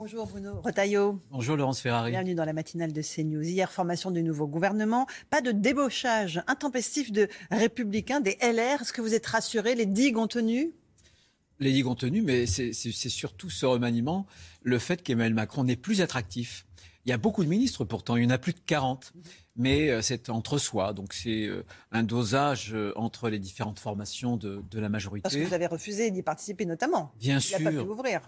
Bonjour Bruno Retailleau. Bonjour Laurence Ferrari. Bienvenue dans la matinale de CNews. Hier, formation du nouveau gouvernement. Pas de débauchage intempestif de républicains, des LR. Est-ce que vous êtes rassurés? Les digues ont tenu? Les digues ont tenu, mais c'est surtout ce remaniement, le fait qu'Emmanuel Macron n'est plus attractif. Il y a beaucoup de ministres pourtant, il y en a plus de 40 mais euh, c'est entre soi. Donc c'est euh, un dosage euh, entre les différentes formations de, la majorité. Parce que vous avez refusé d'y participer notamment. Bien sûr.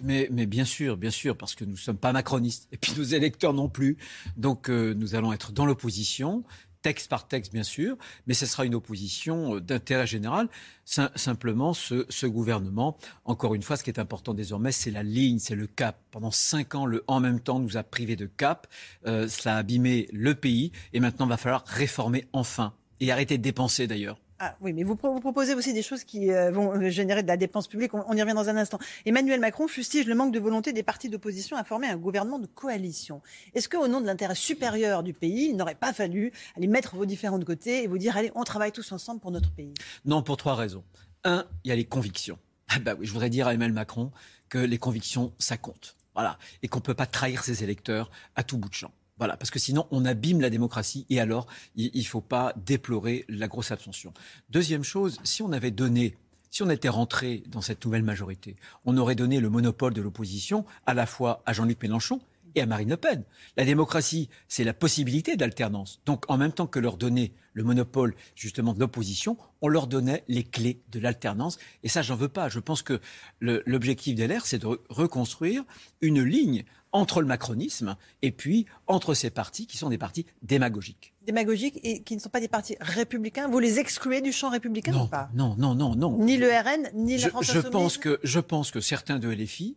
Mais, mais, bien sûr, bien sûr, parce que nous ne sommes pas macronistes. Et puis nos électeurs non plus. Donc nous allons être dans l'opposition texte par texte, bien sûr, mais ce sera une opposition euh, d'intérêt général. simplement, ce, gouvernement, encore une fois, ce qui est important désormais, c'est la ligne, c'est le cap. Pendant cinq ans, le en même temps nous a privé de cap. Euh, cela a abîmé le pays et maintenant, il va falloir réformer enfin et arrêter de dépenser d'ailleurs. Ah oui, mais vous, proposez aussi des choses qui euh, vont euh, générer de la dépense publique. On, y revient dans un instant. Emmanuel Macron fustige le manque de volonté des partis d'opposition à former un gouvernement de coalition. Est-ce qu'au nom de l'intérêt supérieur du pays, il n'aurait pas fallu aller mettre vos différents de côté et vous dire allez, on travaille tous ensemble pour notre pays? Non, pour trois raisons. Un, il y a les convictions. Ah bah oui, je voudrais dire à Emmanuel Macron que les convictions, ça compte. Voilà. Et qu'on ne peut pas trahir ses électeurs à tout bout de champ. Voilà, parce que sinon on abîme la démocratie et alors il ne faut pas déplorer la grosse abstention. Deuxième chose, si on avait donné si on était rentré dans cette nouvelle majorité, on aurait donné le monopole de l'opposition à la fois à Jean-Luc Mélenchon et à Marine Le Pen. La démocratie, c'est la possibilité d'alternance. Donc, en même temps que leur donner le monopole justement de l'opposition, on leur donnait les clés de l'alternance. Et ça, j'en veux pas. Je pense que l'objectif d'LR, c'est de reconstruire une ligne entre le macronisme et puis entre ces partis qui sont des partis démagogiques. Démagogiques et qui ne sont pas des partis républicains. Vous les excluez du champ républicain non, ou pas? Non, non, non, non. Ni le RN, ni la France je pense que Je pense que certains de LFI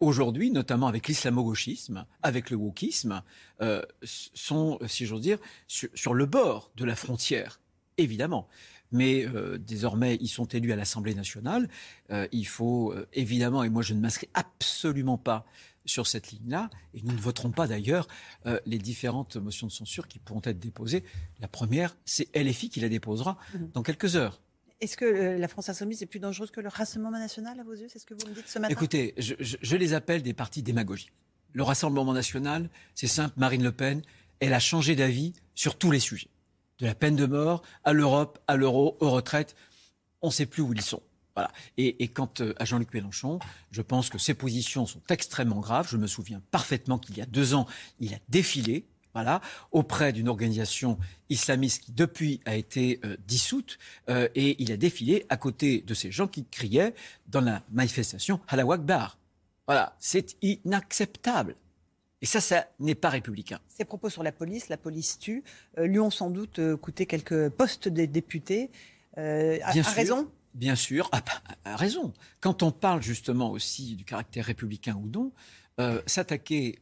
aujourd'hui, notamment avec l'islamo-gauchisme, avec le wokisme, euh, sont, si j'ose dire, sur, le bord de la frontière, évidemment. Mais euh, désormais, ils sont élus à l'Assemblée nationale. Euh, il faut évidemment, et moi je ne m'inscris absolument pas sur cette ligne-là, et nous ne voterons pas d'ailleurs les différentes motions de censure qui pourront être déposées. La première, c'est LFI qui la déposera mmh. dans quelques heures. Est-ce que euh, la France insoumise est plus dangereuse que le Rassemblement national à vos yeux? C'est ce que vous me dites ce matin? Écoutez, je, les appelle des partis démagogiques. Le Rassemblement national, c'est simple, Marine Le Pen, elle a changé d'avis sur tous les sujets. De la peine de mort à l'Europe, à l'euro, aux retraites. On ne sait plus où ils sont. Voilà. Et, et quant euh, à Jean-Luc Mélenchon, je pense que ses positions sont extrêmement graves. Je me souviens parfaitement qu'il y a deux ans, il a défilé voilà, auprès d'une organisation islamiste qui depuis a été euh, dissoute euh, et il a défilé à côté de ces gens qui criaient dans la manifestation Allah Akbar. Voilà, c'est inacceptable. Et ça, ça n'est pas républicain. Ces propos sur la police, la police tue, euh, lui ont sans doute coûté quelques postes des députés. a, raison? Bien sûr, a, a raison. Quand on parle justement aussi du caractère républicain ou non, euh, s'attaquer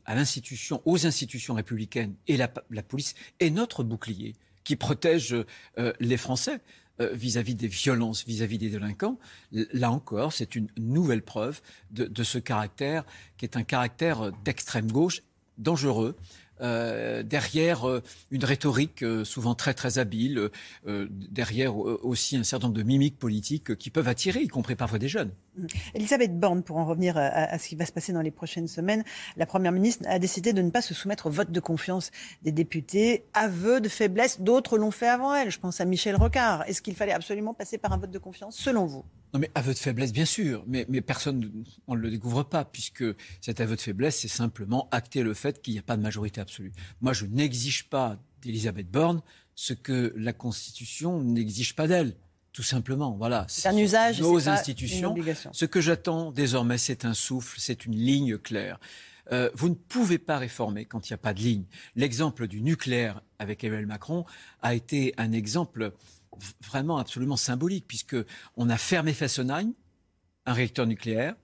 aux institutions républicaines et la, police est notre bouclier qui protège euh, les Français euh, vis-à-vis des violences, vis-à-vis des délinquants. Là encore, c'est une nouvelle preuve de, ce caractère qui est un caractère d'extrême gauche dangereux euh, derrière euh, une rhétorique euh, souvent très très habile, derrière aussi un certain nombre de mimiques politiques qui peuvent attirer, y compris parfois des jeunes. Mmh. Elisabeth Borne, pour en revenir à, ce qui va se passer dans les prochaines semaines, la Première ministre a décidé de ne pas se soumettre au vote de confiance des députés. Aveu de faiblesse, d'autres l'ont fait avant elle. Je pense à Michel Rocard. Est-ce qu'il fallait absolument passer par un vote de confiance, selon vous? Non, mais aveu de faiblesse, bien sûr, mais, mais personne, on ne le découvre pas, puisque cet aveu de faiblesse, c'est simplement acter le fait qu'il n'y a pas de majorité absolue. Moi, je n'exige pas d'Elisabeth Borne ce que la Constitution n'exige pas d'elle. Tout simplement, voilà. C'est un usage, nos institutions. Ce que j'attends désormais, c'est un souffle, c'est une ligne claire. Euh, vous ne pouvez pas réformer quand il n'y a pas de ligne. L'exemple du nucléaire avec Emmanuel Macron a été un exemple vraiment absolument symbolique, puisque on a fermé Fessenheim, un réacteur nucléaire,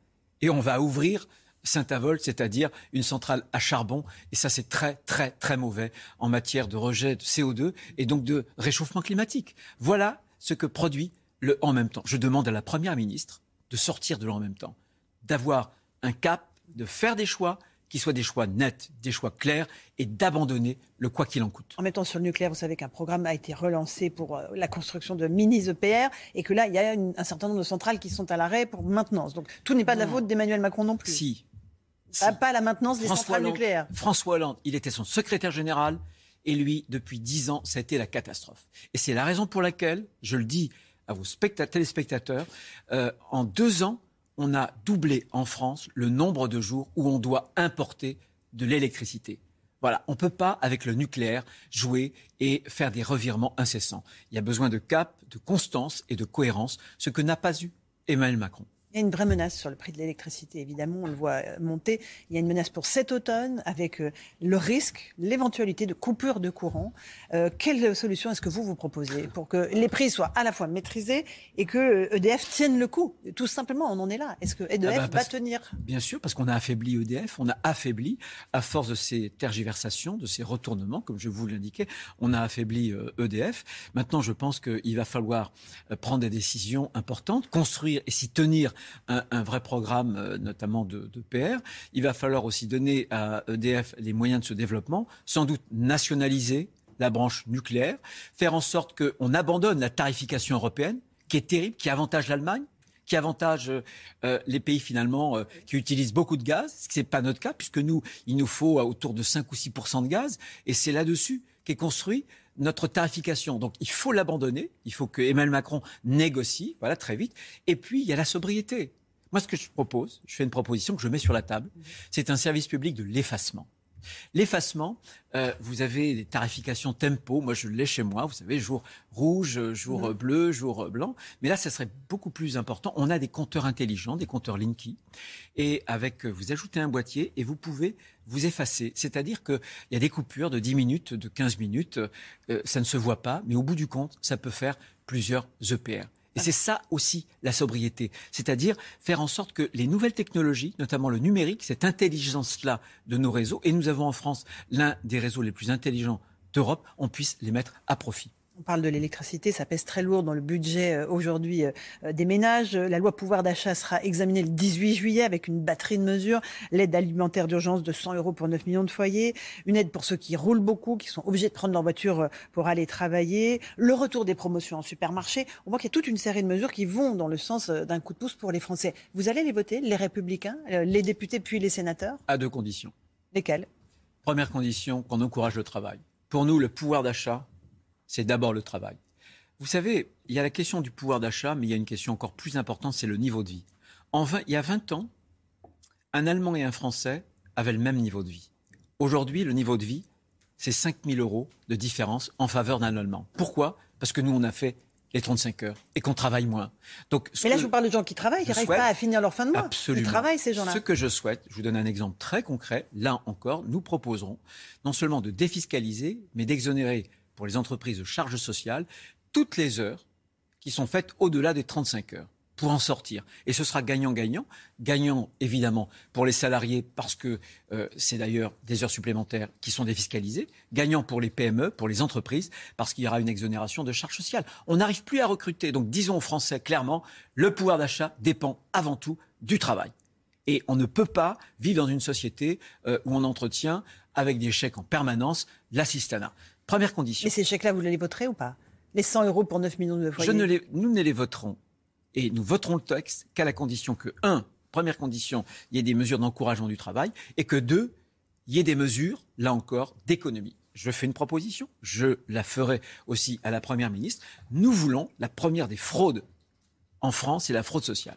et on va ouvrir Saint-Avold, c'est-à-dire une centrale à charbon. Et ça, c'est très, très, très mauvais en matière de rejet de CO2 et donc de réchauffement climatique. Voilà ce que produit le en même temps. Je demande à la Première ministre de sortir de le en même temps, d'avoir un cap, de faire des choix qui soient des choix nets, des choix clairs et d'abandonner le quoi qu'il en coûte. En mettant sur le nucléaire, vous savez qu'un programme a été relancé pour euh, la construction de mini-EPR et que là, il y a un certain nombre de centrales qui sont à l'arrêt pour maintenance. Donc tout n'est pas de la faute d'Emmanuel Macron non plus. Si. Pas, la maintenance des centrales nucléaires. François Hollande, il était son secrétaire général. Et lui, depuis dix ans, ça a été la catastrophe. Et c'est la raison pour laquelle, je le dis à vos téléspectateurs, euh, en deux ans, on a doublé en France le nombre de jours où on doit importer de l'électricité. Voilà, on ne peut pas, avec le nucléaire, jouer et faire des revirements incessants. Il y a besoin de cap, de constance et de cohérence, ce que n'a pas eu Emmanuel Macron. Il y a une vraie menace sur le prix de l'électricité, évidemment, on le voit monter. Il y a une menace pour cet automne avec euh, le risque, l'éventualité de coupure de courant. Euh, quelle solution est-ce que vous vous proposez pour que les prix soient à la fois maîtrisés et que EDF euh, e tienne le coup? Tout simplement, on en est là. Est-ce que EDF ah bah, va tenir? Bien sûr, parce qu'on a affaibli EDF, on a affaibli, à force de ces tergiversations, de ces retournements, comme je vous l'indiquais, on a affaibli EDF. E Maintenant, je pense qu'il va falloir prendre des décisions importantes, construire et s'y tenir un, vrai programme, euh, notamment de, PR. Il va falloir aussi donner à EDF les moyens de ce développement, sans doute nationaliser la branche nucléaire, faire en sorte qu'on abandonne la tarification européenne, qui est terrible, qui avantage l'Allemagne, qui avantage euh, les pays finalement euh, qui utilisent beaucoup de gaz, ce n'est pas notre cas, puisque nous, il nous faut autour de 5 ou 6 de gaz, et c'est là-dessus qu'est construit notre tarification. Donc il faut l'abandonner, il faut que Emmanuel Macron négocie, voilà, très vite. Et puis il y a la sobriété. Moi, ce que je propose, je fais une proposition que je mets sur la table, c'est un service public de l'effacement. L'effacement, euh, vous avez des tarifications tempo. Moi, je l'ai chez moi. Vous savez, jour rouge, jour mmh. bleu, jour blanc. Mais là, ça serait beaucoup plus important. On a des compteurs intelligents, des compteurs Linky. Et avec, vous ajoutez un boîtier et vous pouvez vous effacer. C'est-à-dire qu'il y a des coupures de 10 minutes, de 15 minutes. Euh, ça ne se voit pas. Mais au bout du compte, ça peut faire plusieurs EPR. Et c'est ça aussi la sobriété, c'est-à-dire faire en sorte que les nouvelles technologies, notamment le numérique, cette intelligence-là de nos réseaux, et nous avons en France l'un des réseaux les plus intelligents d'Europe, on puisse les mettre à profit. On parle de l'électricité, ça pèse très lourd dans le budget euh, aujourd'hui euh, euh, des ménages. La loi pouvoir d'achat sera examinée le 18 juillet avec une batterie de mesures. L'aide alimentaire d'urgence de 100 euros pour 9 millions de foyers. Une aide pour ceux qui roulent beaucoup, qui sont obligés de prendre leur voiture pour aller travailler. Le retour des promotions en supermarché. On voit qu'il y a toute une série de mesures qui vont dans le sens d'un coup de pouce pour les Français. Vous allez les voter, les républicains, les députés puis les sénateurs? À deux conditions. Lesquelles? Première condition, qu'on encourage le travail. Pour nous, le pouvoir d'achat, c'est d'abord le travail. Vous savez, il y a la question du pouvoir d'achat, mais il y a une question encore plus importante, c'est le niveau de vie. En il y a 20 ans, un Allemand et un Français avaient le même niveau de vie. Aujourd'hui, le niveau de vie, c'est 5 000 euros de différence en faveur d'un Allemand. Pourquoi? Parce que nous, on a fait les 35 heures et qu'on travaille moins. Donc, Mais là, je vous parle de gens qui travaillent, qui n'arrivent pas à finir leur fin de mois. Absolument. Ils travaillent, ces gens-là. Ce que je souhaite, je vous donne un exemple très concret. Là encore, nous proposerons non seulement de défiscaliser, mais d'exonérer pour les entreprises de charges sociales toutes les heures qui sont faites au-delà des 35 heures pour en sortir. Et ce sera gagnant-gagnant. Gagnant, évidemment, pour les salariés, parce que euh, c'est d'ailleurs des heures supplémentaires qui sont défiscalisées. Gagnant pour les PME, pour les entreprises, parce qu'il y aura une exonération de charges sociales. On n'arrive plus à recruter. Donc, disons aux Français clairement, le pouvoir d'achat dépend avant tout du travail. Et on ne peut pas vivre dans une société euh, où on entretient, avec des chèques en permanence, l'assistanat. Première condition. Et ces chèques-là, vous les voterez ou pas? Les 100 euros pour 9 millions de foyers Je ne les, Nous ne les voterons. Et nous voterons le texte qu'à la condition que, un, première condition, il y ait des mesures d'encouragement du travail, et que, deux, il y ait des mesures, là encore, d'économie. Je fais une proposition, je la ferai aussi à la Première ministre. Nous voulons la première des fraudes en France, c'est la fraude sociale.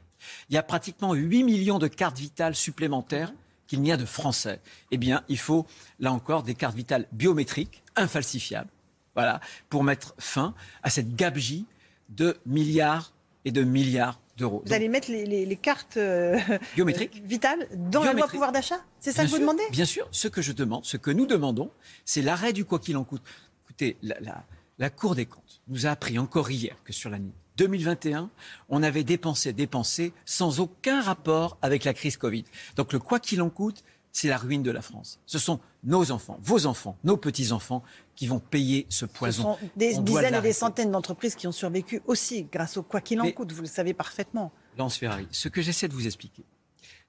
Il y a pratiquement 8 millions de cartes vitales supplémentaires qu'il n'y a de Français. Eh bien, il faut, là encore, des cartes vitales biométriques, infalsifiables, voilà, pour mettre fin à cette gabegie de milliards et de milliards d'euros. Vous allez mettre les, cartes euh, biométriques vitales dans la loi pouvoir d'achat C'est ça que vous demandez? Bien sûr. Ce que je demande, ce que nous demandons, c'est l'arrêt du quoi qu'il en coûte. Écoutez, la, la Cour des comptes nous a appris encore hier que sur l'année 2021, on avait dépensé, dépensé sans aucun rapport avec la crise Covid. Donc le quoi qu'il en coûte, c'est la ruine de la France. Ce sont nos enfants, vos enfants, nos petits-enfants qui vont payer ce poison. Ce sont des dizaines et des centaines d'entreprises qui ont survécu aussi grâce au quoi qu'il en coûte, vous le savez parfaitement. Lance Ferrari, ce que j'essaie de vous expliquer,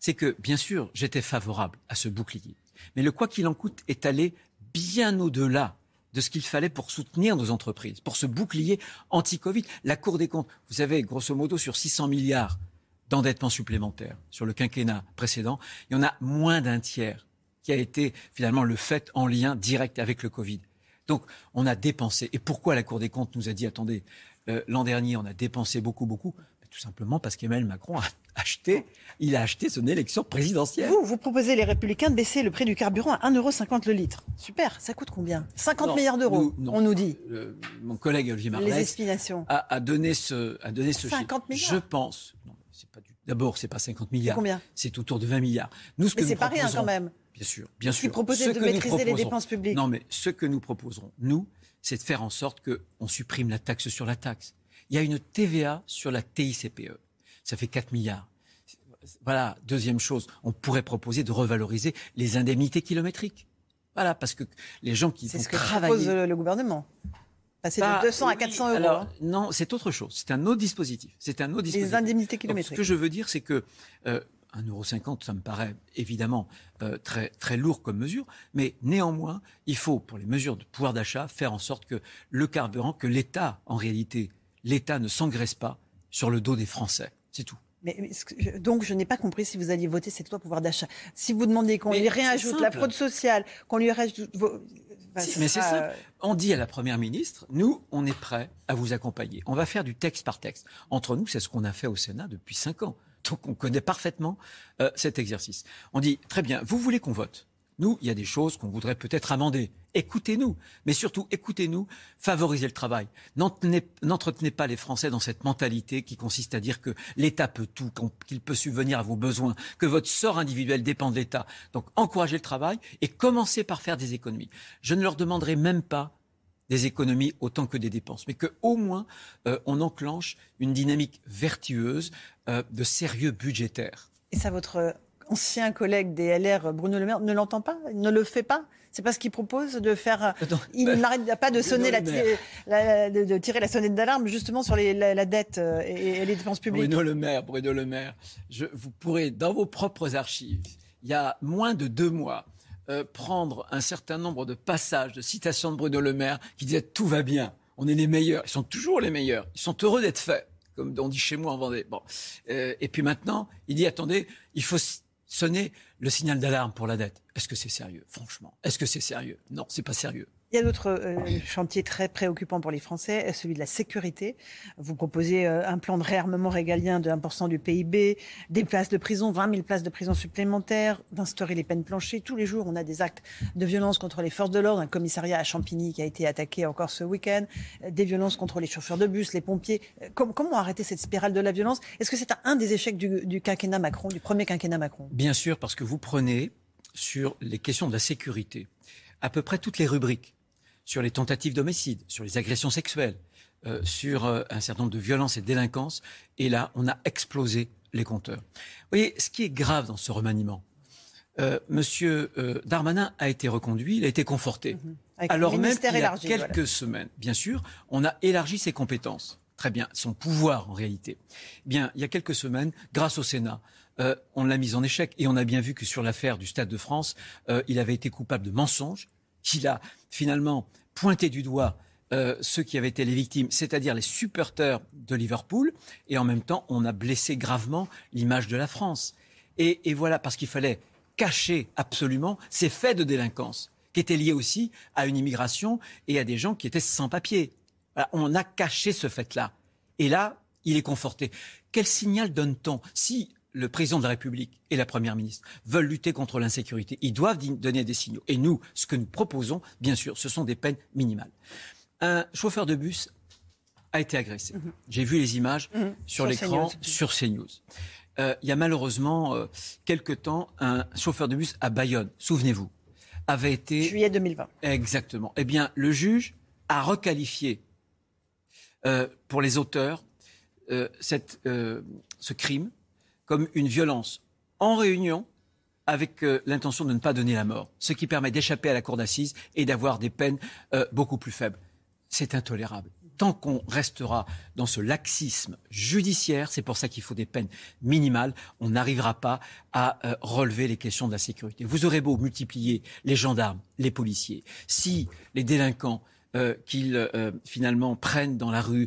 c'est que bien sûr, j'étais favorable à ce bouclier. Mais le quoi qu'il en coûte est allé bien au-delà de ce qu'il fallait pour soutenir nos entreprises, pour ce bouclier anti-Covid. La Cour des comptes, vous savez, grosso modo, sur 600 milliards d'endettement supplémentaire sur le quinquennat précédent, il y en a moins d'un tiers qui a été finalement le fait en lien direct avec le Covid. Donc on a dépensé. Et pourquoi la Cour des comptes nous a dit, attendez, euh, l'an dernier on a dépensé beaucoup, beaucoup tout simplement parce qu'Emmanuel Macron a acheté, il a acheté son élection présidentielle. Vous, vous proposez les Républicains de baisser le prix du carburant à 1,50€ le litre. Super, ça coûte combien? 50 milliards d'euros, on nous dit. mon collègue Olivier Marlès a, a, donné ce, a donné ce 50 milliards Je pense. Non, c'est pas du... D'abord, c'est pas 50 milliards. Combien? C'est autour de 20 milliards. Nous, ce que mais c'est pas rien quand même. Bien sûr, bien sûr. Vous proposez de maîtriser les dépenses publiques. Non, mais ce que nous proposerons, nous, c'est de faire en sorte qu'on supprime la taxe sur la taxe. Il y a une TVA sur la TICPE ça fait 4 milliards. Voilà, deuxième chose, on pourrait proposer de revaloriser les indemnités kilométriques. Voilà, parce que les gens qui C'est ce que propose le gouvernement. Passer de 200 bah, à 400 euros. Non, c'est autre chose. C'est un autre dispositif. C'est un autre dispositif. Les indemnités kilométriques. ce que je veux dire, c'est que euh, 1,50€, ça me paraît évidemment euh, très, très lourd comme mesure, mais néanmoins, il faut, pour les mesures de pouvoir d'achat, faire en sorte que le carburant, que l'État, en réalité, l'État ne s'engraisse pas sur le dos des Français. C'est tout. Mais, donc, je n'ai pas compris si vous alliez voter cette loi pouvoir d'achat. Si vous demandez qu'on lui réajoute la fraude sociale, qu'on lui rajoute. mais c'est ça. On dit à la Première ministre, nous, on est prêts à vous accompagner. On va faire du texte par texte. Entre nous, c'est ce qu'on a fait au Sénat depuis cinq ans. Donc, on connaît parfaitement euh, cet exercice. On dit, très bien, vous voulez qu'on vote nous, il y a des choses qu'on voudrait peut-être amender. Écoutez-nous, mais surtout écoutez-nous, favorisez le travail. N'entretenez pas les Français dans cette mentalité qui consiste à dire que l'État peut tout, qu'il peut subvenir à vos besoins, que votre sort individuel dépend de l'État. Donc encouragez le travail et commencez par faire des économies. Je ne leur demanderai même pas des économies autant que des dépenses, mais qu'au moins euh, on enclenche une dynamique vertueuse euh, de sérieux budgétaire. Et ça, votre ancien collègue des LR, Bruno Le Maire, ne l'entend pas, ne le fait pas c'est pas ce qu'il propose de faire. il bah, n'arrête pas de sonner la, de, tirer la sonnette d'alarme justement sur la, dette euh, et, les dépenses publiques. Bruno Le Maire, Bruno Le Maire, je, vous pourrez dans vos propres archives, il y a moins de deux mois, euh, prendre un certain nombre de passages, de citations de Bruno Le Maire qui disaient tout va bien, on est les meilleurs, ils sont toujours les meilleurs, ils sont heureux d'être faits, comme on dit chez moi en Vendée. Bon, euh, et puis maintenant, il dit attendez, il faut sonner le signal d'alarme pour la dette. Est-ce que c'est sérieux? Franchement, est-ce que c'est sérieux? Non, c'est pas sérieux. Il y a d'autres euh, chantiers très préoccupants pour les Français, euh, celui de la sécurité. Vous proposez euh, un plan de réarmement régalien de 1% du PIB, des places de prison, 20 000 places de prison supplémentaires, d'instaurer les peines planchées. Tous les jours, on a des actes de violence contre les forces de l'ordre, un commissariat à Champigny qui a été attaqué encore ce week-end, des violences contre les chauffeurs de bus, les pompiers. comment arrêter cette spirale de la violence? Est-ce que c'est un des échecs du, du quinquennat Macron, du premier quinquennat Macron? Bien sûr, parce que vous prenez sur les questions de la sécurité à peu près toutes les rubriques sur les tentatives d'homicide, sur les agressions sexuelles, euh, sur euh, un certain nombre de violences et de délinquances. Et là, on a explosé les compteurs. Vous voyez, ce qui est grave dans ce remaniement, euh, Monsieur euh, Darmanin a été reconduit, il a été conforté. Mhm. Alors même qu'il y a quelques semaines, bien sûr, on a élargi ses compétences. Très bien, son pouvoir en réalité. Bien, il y a quelques semaines, grâce au Sénat, euh, on l'a mis en échec et on a bien vu que sur l'affaire du Stade de France, euh, il avait été coupable de mensonges, qu'il a finalement pointé du doigt euh, ceux qui avaient été les victimes, c'est-à-dire les supporters de Liverpool, et en même temps, on a blessé gravement l'image de la France. Et, voilà, parce qu'il fallait cacher absolument ces faits de délinquance, qui étaient liés aussi à une immigration et à des gens qui étaient sans papier. on a caché ce fait-là. Et là, il est conforté. Quel signal donne-t-on? Si le président de la République et la Première ministre veulent lutter contre l'insécurité, ils doivent donner des signaux. Et nous, ce que nous proposons, bien sûr, ce sont des peines minimales. Un chauffeur de bus a été agressé. Mhm. J'ai vu les images mhm. sur, l'écran sur CNews. Euh, il y a malheureusement euh, quelque temps un chauffeur de bus à Bayonne, souvenez-vous, avait été... Juillet 2020. Exactement. Eh bien, le juge a requalifié euh, pour les auteurs cette, ce crime comme une violence en réunion avec euh, l'intention de ne pas donner la mort, ce qui permet d'échapper à la cour d'assises et d'avoir des peines euh, beaucoup plus faibles. C'est intolérable. Tant qu'on restera dans ce laxisme judiciaire, c'est pour ça qu'il faut des peines minimales, on n'arrivera pas à euh, relever les questions de la sécurité. Vous aurez beau multiplier les gendarmes, les policiers, si les délinquants qu'ils finalement prennent dans la rue,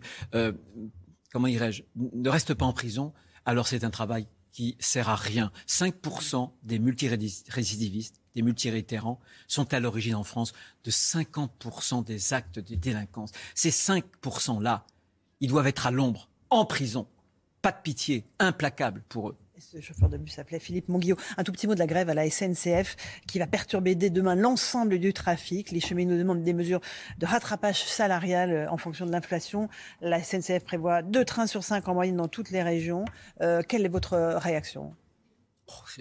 comment dirais-je, ne restent pas en prison, alors c'est un travail qui sert à rien. 5% des multirécidivistes, des multiréitérants, sont à l'origine en France de 50% des actes de délinquance. Ces 5%-là, ils doivent être à l'ombre, en prison. Pas de pitié, implacable pour eux ce chauffeur de bus s'appelait Philippe Monguillot. Un tout petit mot de la grève à la SNCF qui va perturber dès demain l'ensemble du trafic. Les cheminots demandent des mesures de rattrapage salarial euh, en fonction de l'inflation. La SNCF prévoit deux trains sur cinq en moyenne dans toutes les régions. Euh, quelle est votre réaction? Oh,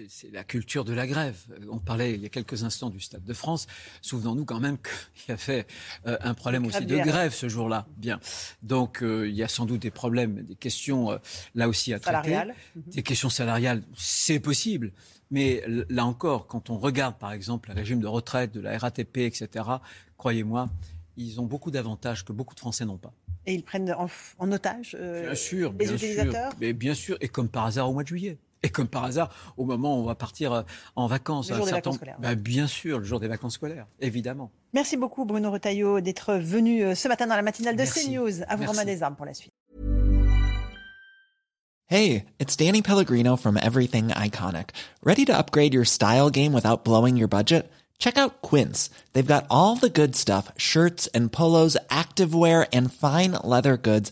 c'est la culture de la grève. On parlait il y a quelques instants du Stade de France. Souvenons-nous quand même qu'il y avait euh, un problème aussi de grève ce jour-là. Bien. Donc euh, il y a sans doute des problèmes, des questions euh, là aussi à traiter. Mhm. Des questions salariales, c'est possible. Mais là encore, quand on regarde par exemple le régime de retraite de la RATP, etc., croyez-moi, ils ont beaucoup d'avantages que beaucoup de Français n'ont pas. Et ils prennent en, otage bien sûr, les utilisateurs? Mais bien sûr, et comme par hasard au mois de juillet. Et comme par hasard, au moment où on va partir euh, en vacances, le jour des vacances scolaires. Bah, bien sûr, le jour des vacances scolaires, évidemment. Merci beaucoup Bruno Retailleau d'être venu euh, ce matin dans la matinale de CNews. À vous Romain des Armes pour la suite. Hey, it's Danny Pellegrino from Everything Iconic. Ready to upgrade your style game without blowing your budget? Check out Quince. They've got all the good stuff, shirts and polos, activewear and fine leather goods,